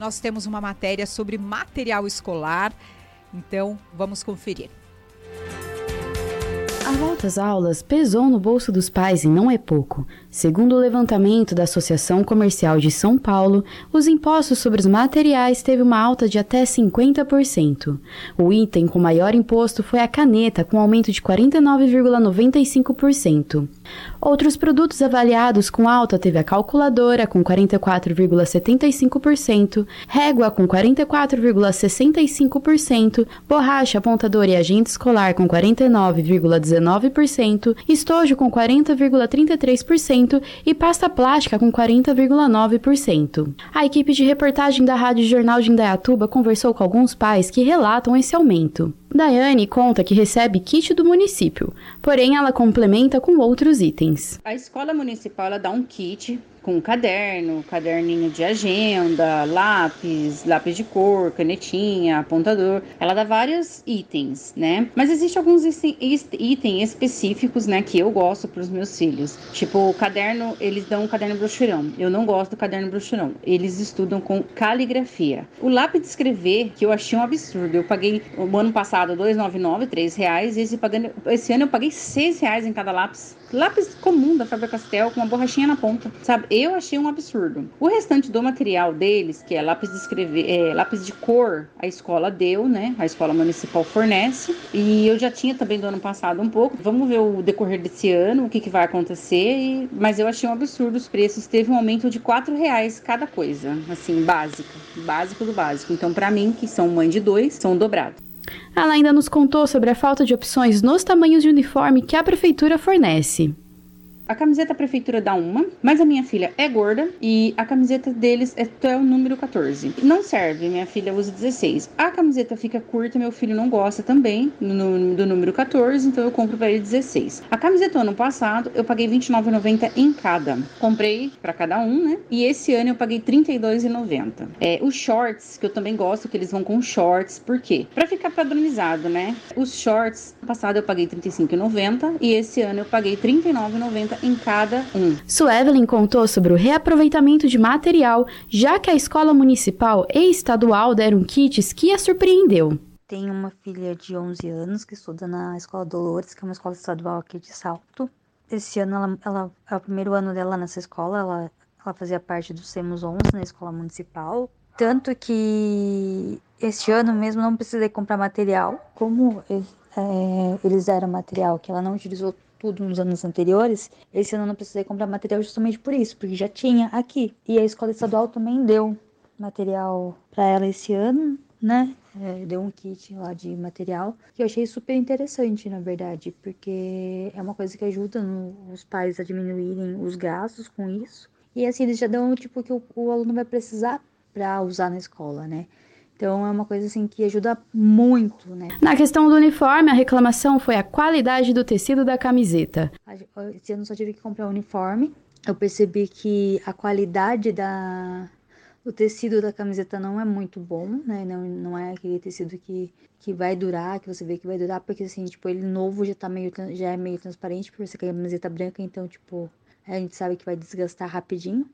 Nós temos uma matéria sobre material escolar, então vamos conferir. A volta às aulas pesou no bolso dos pais e não é pouco. Segundo o levantamento da Associação Comercial de São Paulo, os impostos sobre os materiais teve uma alta de até 50%. O item com maior imposto foi a caneta, com aumento de 49,95%. Outros produtos avaliados com alta teve a calculadora, com 44,75%, régua, com 44,65%, borracha, apontador e agente escolar, com 49,19%, estojo, com 40,33%, e pasta plástica com 40,9%. A equipe de reportagem da Rádio Jornal de Indaiatuba conversou com alguns pais que relatam esse aumento. Daiane conta que recebe kit do município, porém ela complementa com outros itens. A escola municipal dá um kit com caderno, caderninho de agenda, lápis, lápis de cor, canetinha, apontador. Ela dá vários itens, né? Mas existe alguns itens específicos, né, que eu gosto para os meus filhos. Tipo, o caderno, eles dão um caderno brochurão. Eu não gosto do caderno brochurão. Eles estudam com caligrafia. O lápis de escrever, que eu achei um absurdo. Eu paguei o ano passado 2,99, 3 reais. E esse, esse ano eu paguei 6 reais em cada lápis lápis comum da Faber-Castell com uma borrachinha na ponta, sabe? Eu achei um absurdo. O restante do material deles, que é lápis de escrever, é, lápis de cor, a escola deu, né? A escola municipal fornece. E eu já tinha também do ano passado um pouco. Vamos ver o decorrer desse ano, o que, que vai acontecer. E... Mas eu achei um absurdo os preços. Teve um aumento de quatro reais cada coisa, assim, básica, básico do básico. Então, para mim, que são mãe de dois, são dobrados. Ela ainda nos contou sobre a falta de opções nos tamanhos de uniforme que a prefeitura fornece. A camiseta a prefeitura dá uma, mas a minha filha é gorda e a camiseta deles é até o número 14. Não serve, minha filha usa 16. A camiseta fica curta, meu filho não gosta também no, do número 14, então eu compro para ele 16. A camiseta ano passado eu paguei R$29,90 em cada. Comprei para cada um, né? E esse ano eu paguei R$32,90. É, os shorts, que eu também gosto, que eles vão com shorts, por quê? Para ficar padronizado, né? Os shorts, passado eu paguei R$35,90 e esse ano eu paguei R$39,90 em cada um. Suevelin contou sobre o reaproveitamento de material, já que a escola municipal e estadual deram kits que a surpreendeu. Tenho uma filha de 11 anos que estuda na Escola Dolores, que é uma escola estadual aqui de Salto. Esse ano, ela, ela é o primeiro ano dela nessa escola, ela, ela fazia parte do SEMUS 11 na escola municipal. Tanto que este ano mesmo não precisei comprar material, como é, eles deram material que ela não utilizou tudo nos anos anteriores, esse ano eu não precisei comprar material justamente por isso, porque já tinha aqui. E a escola estadual também deu material para ela esse ano, né? É, deu um kit lá de material que eu achei super interessante, na verdade, porque é uma coisa que ajuda no, os pais a diminuírem os gastos com isso. E assim, eles já dão tipo que o, o aluno vai precisar para usar na escola, né? Então é uma coisa assim que ajuda muito, né? Na questão do uniforme, a reclamação foi a qualidade do tecido da camiseta. Esse ano só tive que comprar o uniforme. Eu percebi que a qualidade da o tecido da camiseta não é muito bom, né? Não, não é aquele tecido que, que vai durar, que você vê que vai durar, porque assim, tipo, ele novo já tá meio já é meio transparente, porque você quer a camiseta branca, então, tipo, a gente sabe que vai desgastar rapidinho.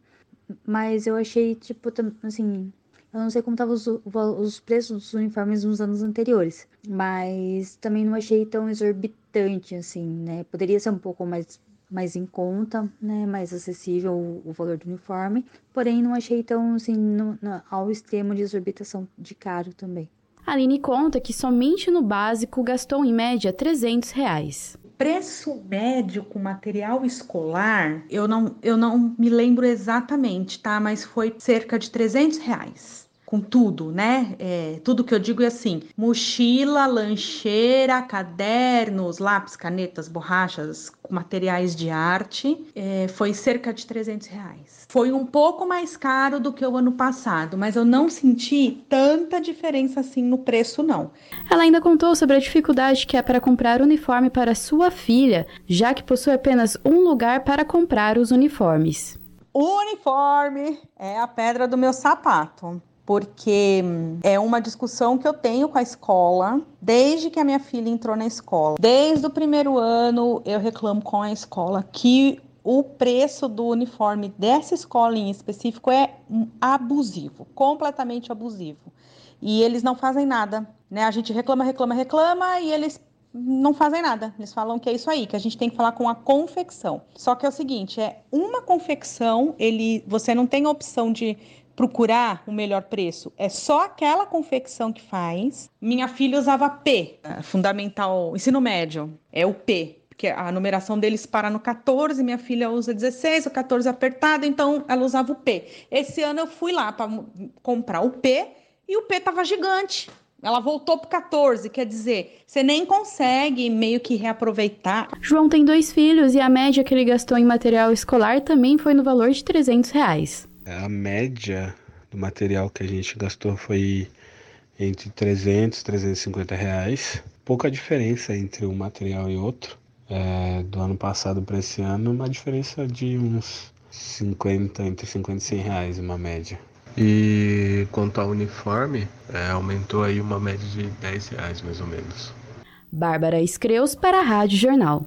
Mas eu achei, tipo, assim, eu não sei como estavam os, os preços dos uniformes nos anos anteriores, mas também não achei tão exorbitante assim, né? Poderia ser um pouco mais mais em conta, né, mais acessível o, o valor do uniforme, porém não achei tão assim no, no, ao extremo de exorbitação de caro também. A Aline conta que somente no básico gastou em média 300 reais preço médio com material escolar, eu não, eu não me lembro exatamente, tá? Mas foi cerca de 300 reais com tudo, né? É, tudo que eu digo é assim: mochila, lancheira, cadernos, lápis, canetas, borrachas, materiais de arte, é, foi cerca de 300 reais. Foi um pouco mais caro do que o ano passado, mas eu não senti tanta diferença assim no preço, não. Ela ainda contou sobre a dificuldade que é para comprar uniforme para sua filha, já que possui apenas um lugar para comprar os uniformes. O uniforme é a pedra do meu sapato porque hum, é uma discussão que eu tenho com a escola desde que a minha filha entrou na escola. Desde o primeiro ano eu reclamo com a escola que o preço do uniforme dessa escola em específico é abusivo, completamente abusivo. E eles não fazem nada, né? A gente reclama, reclama, reclama e eles não fazem nada. Eles falam que é isso aí, que a gente tem que falar com a confecção. Só que é o seguinte, é uma confecção, ele, você não tem a opção de procurar o melhor preço. É só aquela confecção que faz. Minha filha usava P, é, fundamental, ensino médio, é o P. Porque a numeração deles para no 14, minha filha usa 16, o 14 apertado, então ela usava o P. Esse ano eu fui lá para comprar o P e o P estava gigante. Ela voltou pro 14, quer dizer, você nem consegue meio que reaproveitar. João tem dois filhos e a média que ele gastou em material escolar também foi no valor de 300 reais. A média do material que a gente gastou foi entre 300 e 350 reais. Pouca diferença entre um material e outro. É, do ano passado para esse ano, uma diferença de uns 50, entre 50 e 100 reais, uma média. E quanto ao uniforme, é, aumentou aí uma média de 10 reais mais ou menos. Bárbara Escreus para a Rádio Jornal.